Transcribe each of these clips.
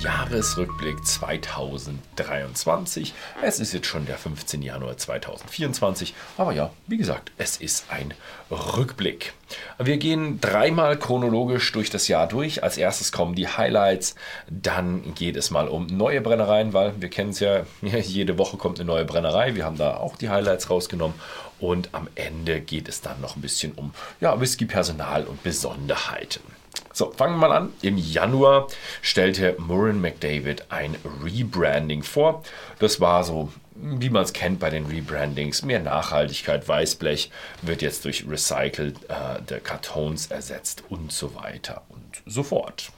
Jahresrückblick 2023. Es ist jetzt schon der 15. Januar 2024, aber ja, wie gesagt, es ist ein Rückblick. Wir gehen dreimal chronologisch durch das Jahr durch. Als erstes kommen die Highlights, dann geht es mal um neue Brennereien, weil wir kennen es ja, jede Woche kommt eine neue Brennerei. Wir haben da auch die Highlights rausgenommen und am Ende geht es dann noch ein bisschen um ja, Whisky-Personal und Besonderheiten. So, fangen wir mal an. Im Januar stellte Murren McDavid ein Rebranding vor. Das war so, wie man es kennt bei den Rebrandings, mehr Nachhaltigkeit. Weißblech wird jetzt durch recycelte äh, Kartons ersetzt und so weiter und so fort.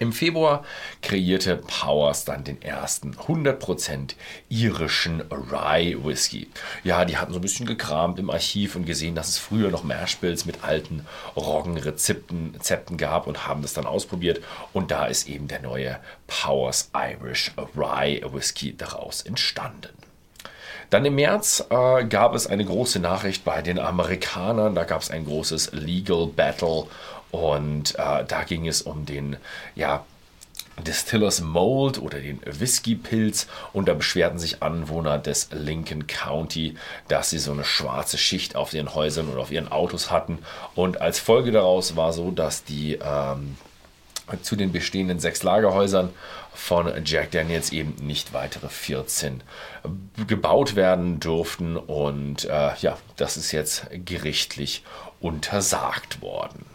Im Februar kreierte Powers dann den ersten 100% irischen Rye Whisky. Ja, die hatten so ein bisschen gekramt im Archiv und gesehen, dass es früher noch Mashbills mit alten Roggenrezepten Rezepten gab und haben das dann ausprobiert. Und da ist eben der neue Powers Irish Rye Whisky daraus entstanden. Dann im März äh, gab es eine große Nachricht bei den Amerikanern. Da gab es ein großes Legal Battle und äh, da ging es um den, ja, Distillers Mold oder den Whisky-Pilz und da beschwerten sich Anwohner des Lincoln County, dass sie so eine schwarze Schicht auf ihren Häusern oder auf ihren Autos hatten und als Folge daraus war so, dass die ähm, zu den bestehenden sechs Lagerhäusern von Jack Daniels eben nicht weitere 14 gebaut werden durften und äh, ja, das ist jetzt gerichtlich untersagt worden.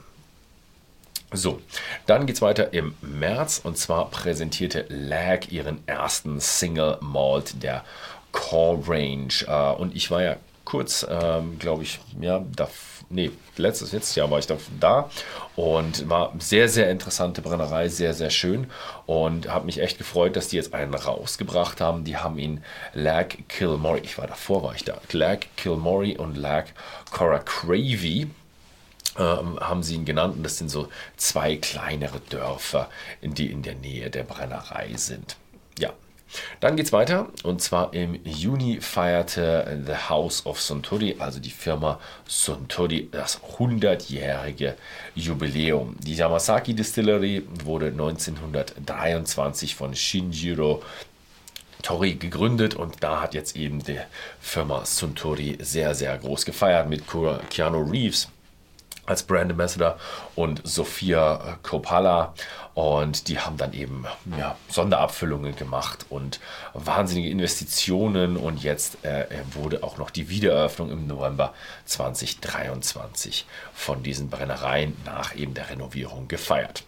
So, dann geht es weiter im März und zwar präsentierte Lag ihren ersten Single Malt der Core Range. Äh, und ich war ja kurz, ähm, glaube ich, ja, da, nee, letztes, letztes Jahr war ich da, da und war sehr, sehr interessante Brennerei, sehr, sehr schön und habe mich echt gefreut, dass die jetzt einen rausgebracht haben. Die haben ihn Lag Kilmorey, ich war davor, war ich da, Lag Kilmorey und Lag Cora Cravey ähm, haben sie ihn genannt. Und das sind so zwei kleinere Dörfer, die in der Nähe der Brennerei sind. Ja. Dann geht es weiter und zwar im Juni feierte The House of Suntory, also die Firma Suntory, das 100-jährige Jubiläum. Die Yamasaki Distillery wurde 1923 von Shinjiro Tori gegründet und da hat jetzt eben die Firma Suntory sehr, sehr groß gefeiert mit Keanu Reeves als Brand Ambassador und Sophia Coppola und die haben dann eben ja, Sonderabfüllungen gemacht und wahnsinnige Investitionen und jetzt äh, wurde auch noch die Wiedereröffnung im November 2023 von diesen Brennereien nach eben der Renovierung gefeiert.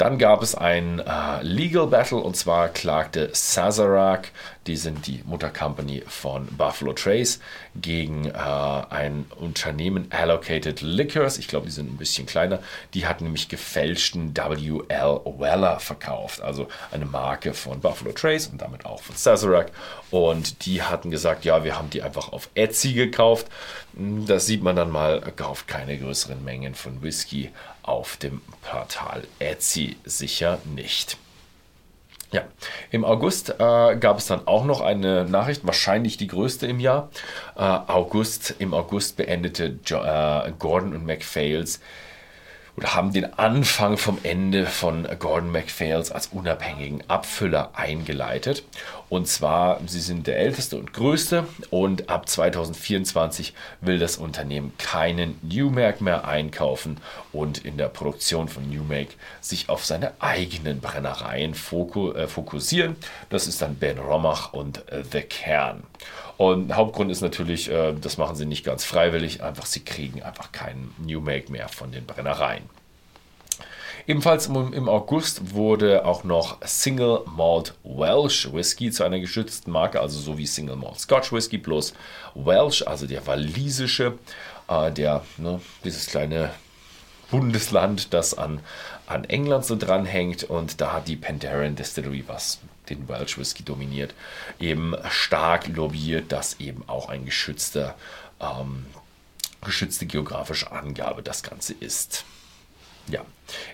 Dann gab es ein äh, Legal Battle und zwar klagte Sazerac, die sind die Muttercompany von Buffalo Trace, gegen äh, ein Unternehmen Allocated Liquors. Ich glaube, die sind ein bisschen kleiner. Die hat nämlich gefälschten WL Weller verkauft, also eine Marke von Buffalo Trace und damit auch von Sazerac. Und die hatten gesagt, ja, wir haben die einfach auf Etsy gekauft. Das sieht man dann mal, kauft keine größeren Mengen von Whisky auf dem Portal Etsy sicher nicht. Ja, im August äh, gab es dann auch noch eine Nachricht, wahrscheinlich die größte im Jahr. Äh, August, Im August beendete jo äh, Gordon und MacPhails oder haben den Anfang vom Ende von Gordon MacPhails als unabhängigen Abfüller eingeleitet. Und zwar, sie sind der älteste und größte und ab 2024 will das Unternehmen keinen Newmake mehr einkaufen und in der Produktion von Newmake sich auf seine eigenen Brennereien äh, fokussieren. Das ist dann Ben Romach und äh, The Kern. Und Hauptgrund ist natürlich, äh, das machen sie nicht ganz freiwillig, einfach sie kriegen einfach keinen New Make mehr von den Brennereien. Ebenfalls im August wurde auch noch Single Malt Welsh Whisky zu einer geschützten Marke, also so wie Single Malt Scotch Whisky plus Welsh, also der walisische, äh, der ne, dieses kleine Bundesland, das an, an England so dranhängt und da hat die Penderyn Distillery was den Welsh Whisky dominiert, eben stark lobbyiert, dass eben auch ein geschützter, ähm, geschützte geografische Angabe das Ganze ist. Ja,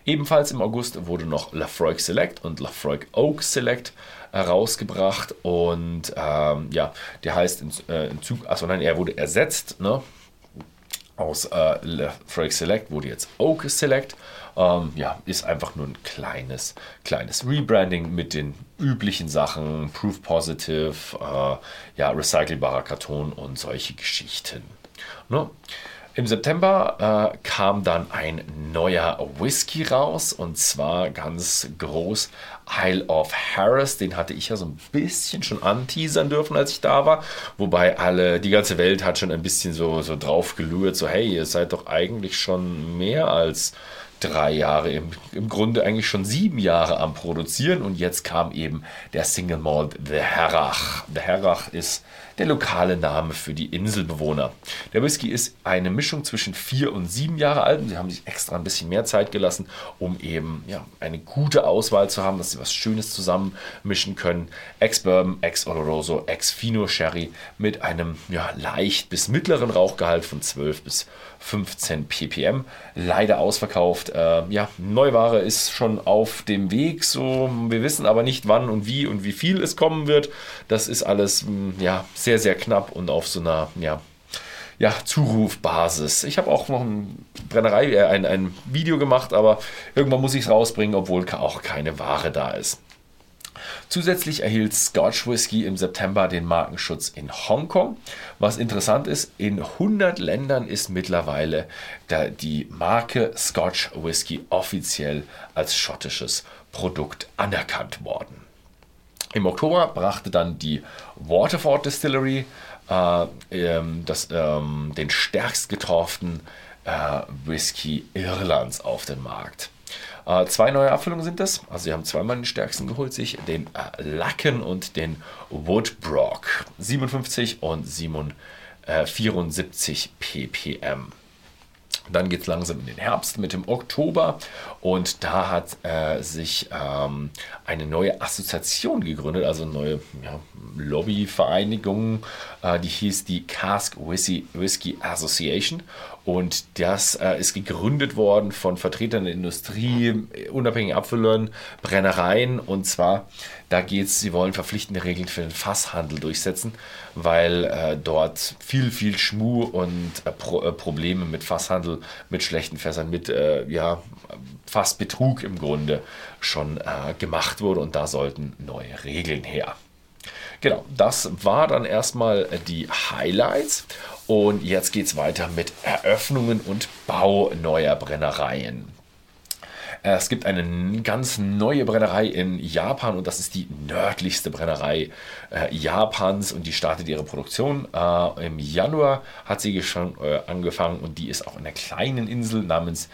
ebenfalls im August wurde noch Lafroig Select und Lafroig Oak Select herausgebracht und ähm, ja, der heißt in, äh, in Zug, achso nein, er wurde ersetzt, ne? aus äh, Lefroy Select wurde jetzt Oak Select. Ähm, ja, ist einfach nur ein kleines, kleines Rebranding mit den üblichen Sachen, Proof Positive, äh, ja, recycelbarer Karton und solche Geschichten. Ne? Im September äh, kam dann ein neuer Whisky raus und zwar ganz groß Isle of Harris. Den hatte ich ja so ein bisschen schon anteasern dürfen, als ich da war. Wobei alle, die ganze Welt hat schon ein bisschen so, so drauf gelurrt, so hey, ihr seid doch eigentlich schon mehr als drei Jahre, im, im Grunde eigentlich schon sieben Jahre am Produzieren und jetzt kam eben der Single Malt The Herrach. The Herrach ist der lokale Name für die Inselbewohner. Der Whisky ist eine Mischung zwischen vier und sieben Jahre alt. Sie haben sich extra ein bisschen mehr Zeit gelassen, um eben ja, eine gute Auswahl zu haben, dass sie was Schönes zusammenmischen können. Ex-Bourbon, Ex-Oloroso, Ex-Fino Sherry mit einem ja, leicht bis mittleren Rauchgehalt von 12 bis 15 ppm. Leider ausverkauft. Äh, ja, Neuware ist schon auf dem Weg. So, wir wissen aber nicht, wann und wie und wie viel es kommen wird. Das ist alles hm, ja, sehr, sehr knapp und auf so einer ja, ja, Zurufbasis. Ich habe auch noch ein Brennerei, äh, ein, ein Video gemacht, aber irgendwann muss ich es rausbringen, obwohl auch keine Ware da ist. Zusätzlich erhielt Scotch Whisky im September den Markenschutz in Hongkong. Was interessant ist, in 100 Ländern ist mittlerweile die Marke Scotch Whisky offiziell als schottisches Produkt anerkannt worden. Im Oktober brachte dann die Waterford Distillery äh, ähm, das, ähm, den stärkst getorften äh, Whisky Irlands auf den Markt. Äh, zwei neue Abfüllungen sind das. Also sie haben zweimal den stärksten geholt, sich den äh, Lacken und den Woodbrock. 57 und 7, äh, 74 ppm. Dann geht es langsam in den Herbst mit dem Oktober und da hat äh, sich ähm, eine neue Assoziation gegründet, also eine neue ja, Lobbyvereinigung, äh, die hieß die Cask Whisky, Whisky Association und das äh, ist gegründet worden von Vertretern der Industrie, unabhängigen Abfüllern, Brennereien. Und zwar, da geht es, sie wollen verpflichtende Regeln für den Fasshandel durchsetzen, weil äh, dort viel, viel Schmu und äh, Pro äh, Probleme mit Fasshandel, mit schlechten Fässern, mit äh, ja, Fassbetrug im Grunde schon äh, gemacht wurde. Und da sollten neue Regeln her. Genau, das war dann erstmal die Highlights. Und jetzt geht es weiter mit Eröffnungen und Bau neuer Brennereien. Es gibt eine ganz neue Brennerei in Japan und das ist die nördlichste Brennerei äh, Japans und die startet ihre Produktion. Äh, Im Januar hat sie schon äh, angefangen und die ist auf einer kleinen Insel namens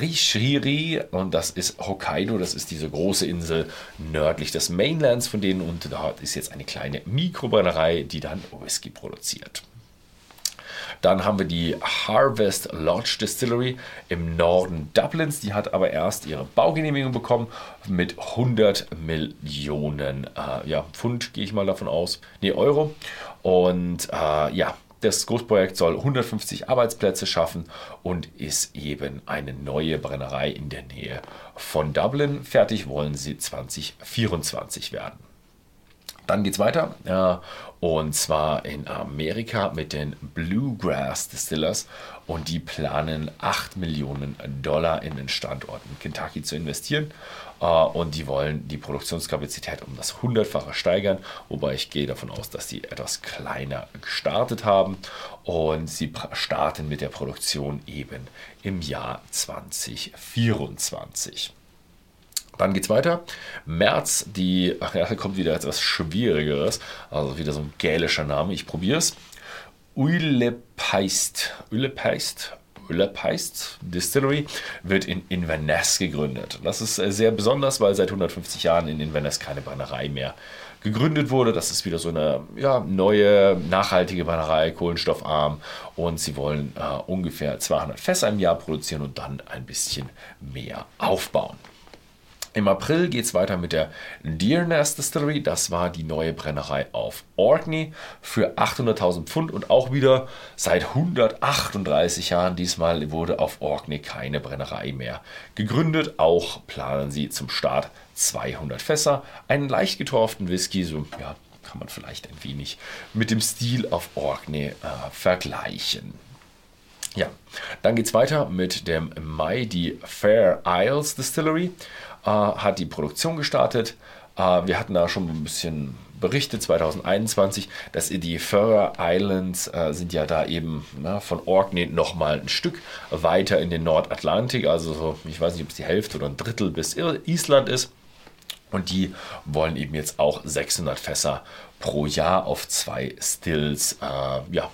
Rishiri und das ist Hokkaido. Das ist diese große Insel nördlich des Mainlands von denen und dort ist jetzt eine kleine Mikrobrennerei, die dann Whisky produziert. Dann haben wir die Harvest Lodge Distillery im Norden Dublins. Die hat aber erst ihre Baugenehmigung bekommen mit 100 Millionen äh, ja, Pfund, gehe ich mal davon aus. Nee, Euro. Und äh, ja, das Großprojekt soll 150 Arbeitsplätze schaffen und ist eben eine neue Brennerei in der Nähe von Dublin. Fertig wollen sie 2024 werden. Dann geht es weiter. Ja, und zwar in Amerika mit den Bluegrass Distillers. Und die planen 8 Millionen Dollar in den Standort in Kentucky zu investieren. Äh, und die wollen die Produktionskapazität um das Hundertfache steigern. Wobei ich gehe davon aus, dass die etwas kleiner gestartet haben. Und sie starten mit der Produktion eben im Jahr 2024. Dann geht es weiter. März, die, ach ja, da kommt wieder etwas Schwierigeres. Also wieder so ein gälischer Name. Ich probiere es. Uillepeist. Uillepeist. Uillepeist Distillery wird in Inverness gegründet. Das ist äh, sehr besonders, weil seit 150 Jahren in Inverness keine Brennerei mehr gegründet wurde. Das ist wieder so eine ja, neue, nachhaltige Brennerei, kohlenstoffarm. Und sie wollen äh, ungefähr 200 Fässer im Jahr produzieren und dann ein bisschen mehr aufbauen. Im April geht es weiter mit der Deernest Distillery. Das war die neue Brennerei auf Orkney für 800.000 Pfund und auch wieder seit 138 Jahren. Diesmal wurde auf Orkney keine Brennerei mehr gegründet. Auch planen sie zum Start 200 Fässer, einen leicht getorften Whisky, so ja, kann man vielleicht ein wenig mit dem Stil auf Orkney äh, vergleichen. Ja, dann geht es weiter mit dem Mai. Die Fair Isles Distillery hat die Produktion gestartet. Äh, wir hatten da schon ein bisschen berichtet 2021, dass die Fair Islands äh, sind ja da eben na, von Orkney nochmal ein Stück weiter in den Nordatlantik, also so, ich weiß nicht, ob es die Hälfte oder ein Drittel bis Island ist. Und die wollen eben jetzt auch 600 Fässer pro Jahr auf zwei Stills äh, ja,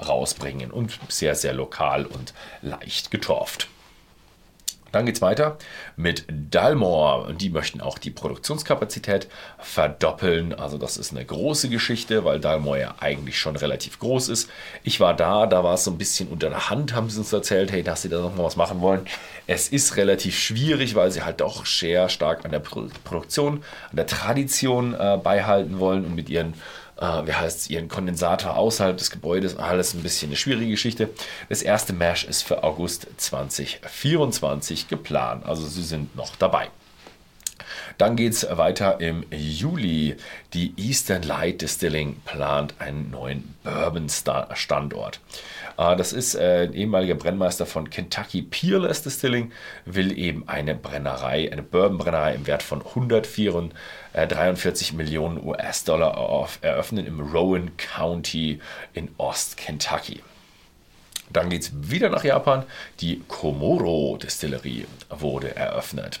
rausbringen und sehr, sehr lokal und leicht getorft. Dann geht es weiter mit Dalmor. Die möchten auch die Produktionskapazität verdoppeln. Also das ist eine große Geschichte, weil Dalmor ja eigentlich schon relativ groß ist. Ich war da, da war es so ein bisschen unter der Hand, haben sie uns erzählt, hey, dass sie da nochmal was machen wollen. Es ist relativ schwierig, weil sie halt doch sehr stark an der Produktion, an der Tradition äh, beihalten wollen und mit ihren äh, wie heißt es, ihren Kondensator außerhalb des Gebäudes. Alles ein bisschen eine schwierige Geschichte. Das erste Mesh ist für August 2024 geplant. Also sie sind noch dabei. Dann geht es weiter im Juli. Die Eastern Light Distilling plant einen neuen Bourbon-Standort. Äh, das ist äh, ein ehemaliger Brennmeister von Kentucky Peerless Distilling, will eben eine Brennerei, eine Bourbon-Brennerei im Wert von 143 Millionen US-Dollar eröffnen im Rowan County in Ost-Kentucky. Dann geht es wieder nach Japan. Die Komoro Distillerie wurde eröffnet.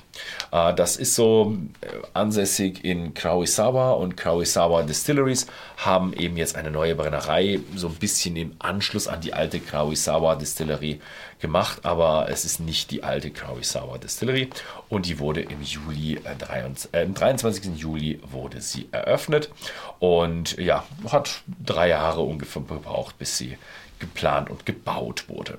Äh, das ist so äh, ansässig in Kraoisawa und Kraoisawa Distilleries haben eben jetzt eine neue Brennerei, so ein bisschen im Anschluss an die alte Kraoisawa Distillerie gemacht, aber es ist nicht die alte Kraoisawa Distillery und die wurde im Juli, äh, äh, 23. Juli wurde sie eröffnet und ja, hat drei Jahre ungefähr gebraucht, bis sie geplant und gebaut wurde.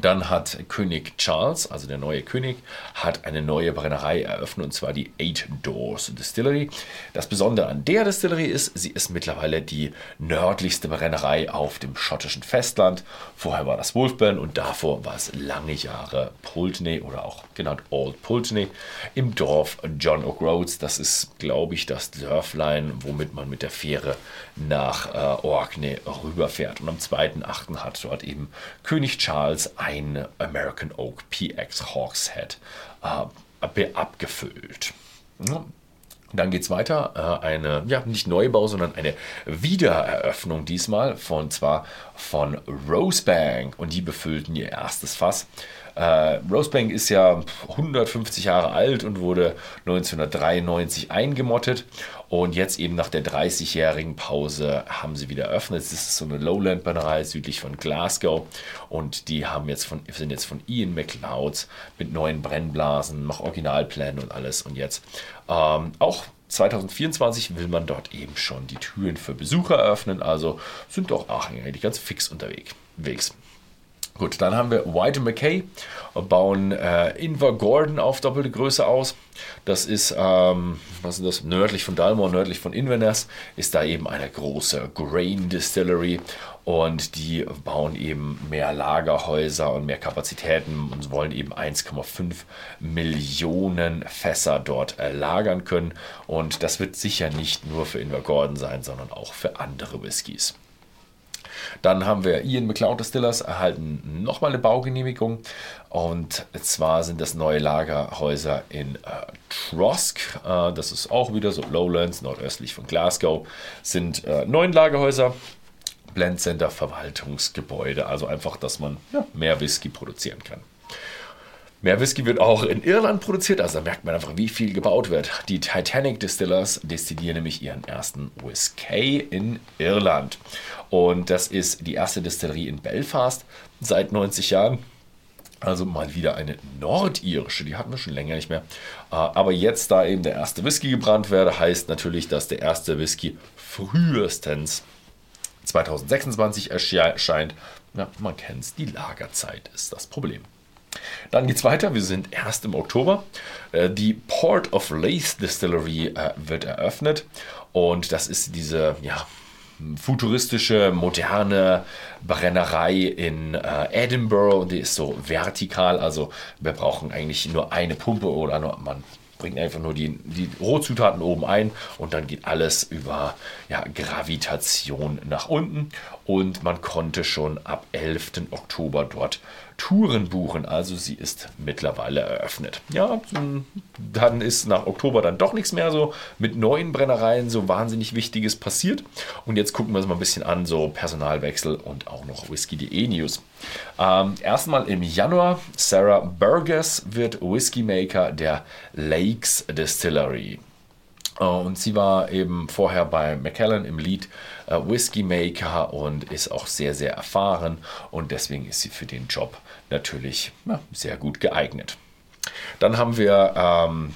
Dann hat König Charles, also der neue König, hat eine neue Brennerei eröffnet und zwar die Eight Doors Distillery. Das Besondere an der Distillery ist, sie ist mittlerweile die nördlichste Brennerei auf dem schottischen Festland. Vorher war das Wolfburn und davor war es lange Jahre Pulteney oder auch genannt Old Pulteney im Dorf John O'Groats. Das ist, glaube ich, das Dörflein, womit man mit der Fähre nach äh, Orkney rüberfährt. Und am 2.8. hat dort eben König Charles ein American Oak PX Hawkshead äh, abgefüllt. Ja. Dann geht es weiter. Äh, eine, ja, nicht Neubau, sondern eine Wiedereröffnung diesmal von zwar von Rosebank und die befüllten ihr erstes Fass. Äh, Rosebank ist ja 150 Jahre alt und wurde 1993 eingemottet und jetzt eben nach der 30-jährigen Pause haben sie wieder eröffnet. Das ist so eine Lowland-Brennerei südlich von Glasgow und die haben jetzt von, sind jetzt von Ian McLeod mit neuen Brennblasen, noch Originalplänen und alles und jetzt ähm, auch 2024 will man dort eben schon die Türen für Besucher eröffnen, also sind doch Aachen eigentlich ganz fix unterwegs. Gut, dann haben wir White McKay, bauen äh, Inver Gordon auf doppelte Größe aus. Das ist, ähm, was ist das, nördlich von Dalmor, nördlich von Inverness, ist da eben eine große Grain Distillery und die bauen eben mehr Lagerhäuser und mehr Kapazitäten und wollen eben 1,5 Millionen Fässer dort äh, lagern können. Und das wird sicher nicht nur für Inver Gordon sein, sondern auch für andere Whiskys. Dann haben wir Ian McLeod Distillers erhalten nochmal eine Baugenehmigung. Und zwar sind das neue Lagerhäuser in äh, Trosk. Äh, das ist auch wieder so Lowlands, nordöstlich von Glasgow. Sind äh, neun Lagerhäuser. Blend Center Verwaltungsgebäude. Also einfach, dass man ja, mehr Whisky produzieren kann. Mehr Whisky wird auch in Irland produziert, also da merkt man einfach, wie viel gebaut wird. Die Titanic Distillers destillieren nämlich ihren ersten Whisky in Irland. Und das ist die erste Distillerie in Belfast seit 90 Jahren. Also mal wieder eine nordirische, die hatten wir schon länger nicht mehr. Äh, aber jetzt, da eben der erste Whisky gebrannt werde, heißt natürlich, dass der erste Whisky frühestens 2026 erscheint. Ja, man kennt es, die Lagerzeit ist das Problem. Dann geht es weiter. Wir sind erst im Oktober. Äh, die Port of Lace Distillery äh, wird eröffnet. Und das ist diese ja, futuristische, moderne Brennerei in äh, Edinburgh. Die ist so vertikal. Also wir brauchen eigentlich nur eine Pumpe oder nur, man bringt einfach nur die, die Rohzutaten oben ein und dann geht alles über ja, Gravitation nach unten. Und man konnte schon ab 11. Oktober dort Touren buchen. Also sie ist mittlerweile eröffnet. Ja, dann ist nach Oktober dann doch nichts mehr so mit neuen Brennereien so wahnsinnig Wichtiges passiert. Und jetzt gucken wir uns mal ein bisschen an, so Personalwechsel und auch noch Whisky.de News. Ähm, erstmal im Januar, Sarah Burgess wird Whisky Maker der Lakes Distillery. Äh, und sie war eben vorher bei Macallan im Lead äh, Whisky Maker und ist auch sehr, sehr erfahren und deswegen ist sie für den Job natürlich ja, sehr gut geeignet. Dann haben wir ähm,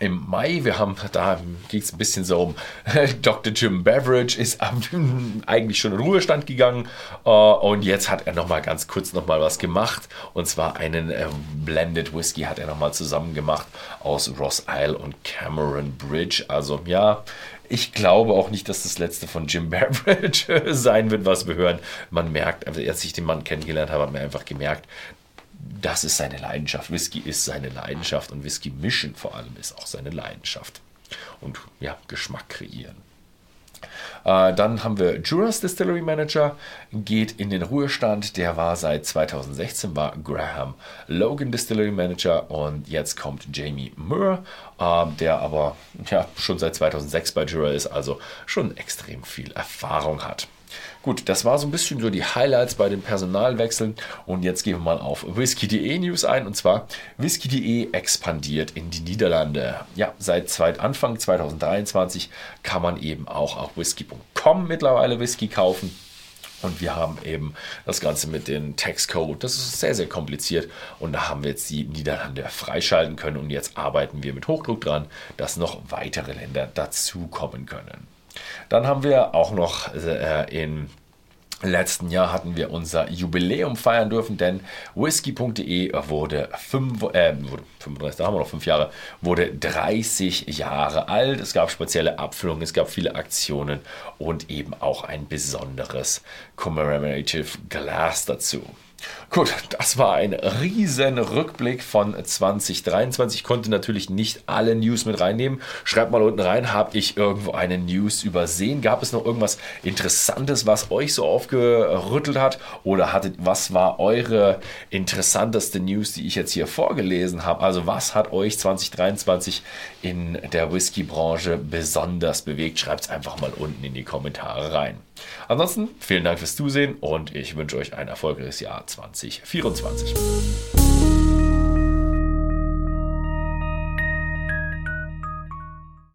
im Mai, wir haben, da ging es ein bisschen so um, Dr. Jim Beveridge ist eigentlich schon in Ruhestand gegangen uh, und jetzt hat er nochmal ganz kurz nochmal was gemacht und zwar einen äh, Blended Whisky hat er nochmal zusammen gemacht aus Ross Isle und Cameron Bridge. Also ja, ich glaube auch nicht, dass das letzte von Jim Beveridge sein wird, was wir hören. Man merkt, also als ich den Mann kennengelernt habe, hat man einfach gemerkt, das ist seine Leidenschaft. Whisky ist seine Leidenschaft und Whisky mischen vor allem ist auch seine Leidenschaft. Und ja, Geschmack kreieren. Äh, dann haben wir Juras Distillery Manager, geht in den Ruhestand. Der war seit 2016, war Graham Logan Distillery Manager und jetzt kommt Jamie Moore, äh, der aber ja, schon seit 2006 bei Jura ist, also schon extrem viel Erfahrung hat. Gut, das war so ein bisschen so die Highlights bei den Personalwechseln. Und jetzt gehen wir mal auf Whisky.de News ein. Und zwar Whisky.de expandiert in die Niederlande. Ja, seit Anfang 2023 kann man eben auch auf whisky.com mittlerweile Whisky kaufen. Und wir haben eben das Ganze mit dem Textcode. Das ist sehr, sehr kompliziert. Und da haben wir jetzt die Niederlande freischalten können. Und jetzt arbeiten wir mit Hochdruck dran, dass noch weitere Länder dazukommen können. Dann haben wir auch noch äh, in letzten Jahr hatten wir unser Jubiläum feiern dürfen, denn whisky.de wurde, äh, 35, da haben wir noch fünf Jahre, wurde 30 Jahre alt. Es gab spezielle Abfüllungen, es gab viele Aktionen und eben auch ein besonderes Commemorative Glass dazu. Gut, das war ein riesen Rückblick von 2023. Ich konnte natürlich nicht alle News mit reinnehmen. Schreibt mal unten rein, habe ich irgendwo eine News übersehen? Gab es noch irgendwas Interessantes, was euch so aufgerüttelt hat? Oder hattet, was war eure interessanteste News, die ich jetzt hier vorgelesen habe? Also was hat euch 2023 in der Whisky-Branche besonders bewegt? Schreibt es einfach mal unten in die Kommentare rein. Ansonsten vielen Dank fürs Zusehen und ich wünsche euch ein erfolgreiches Jahr 2024.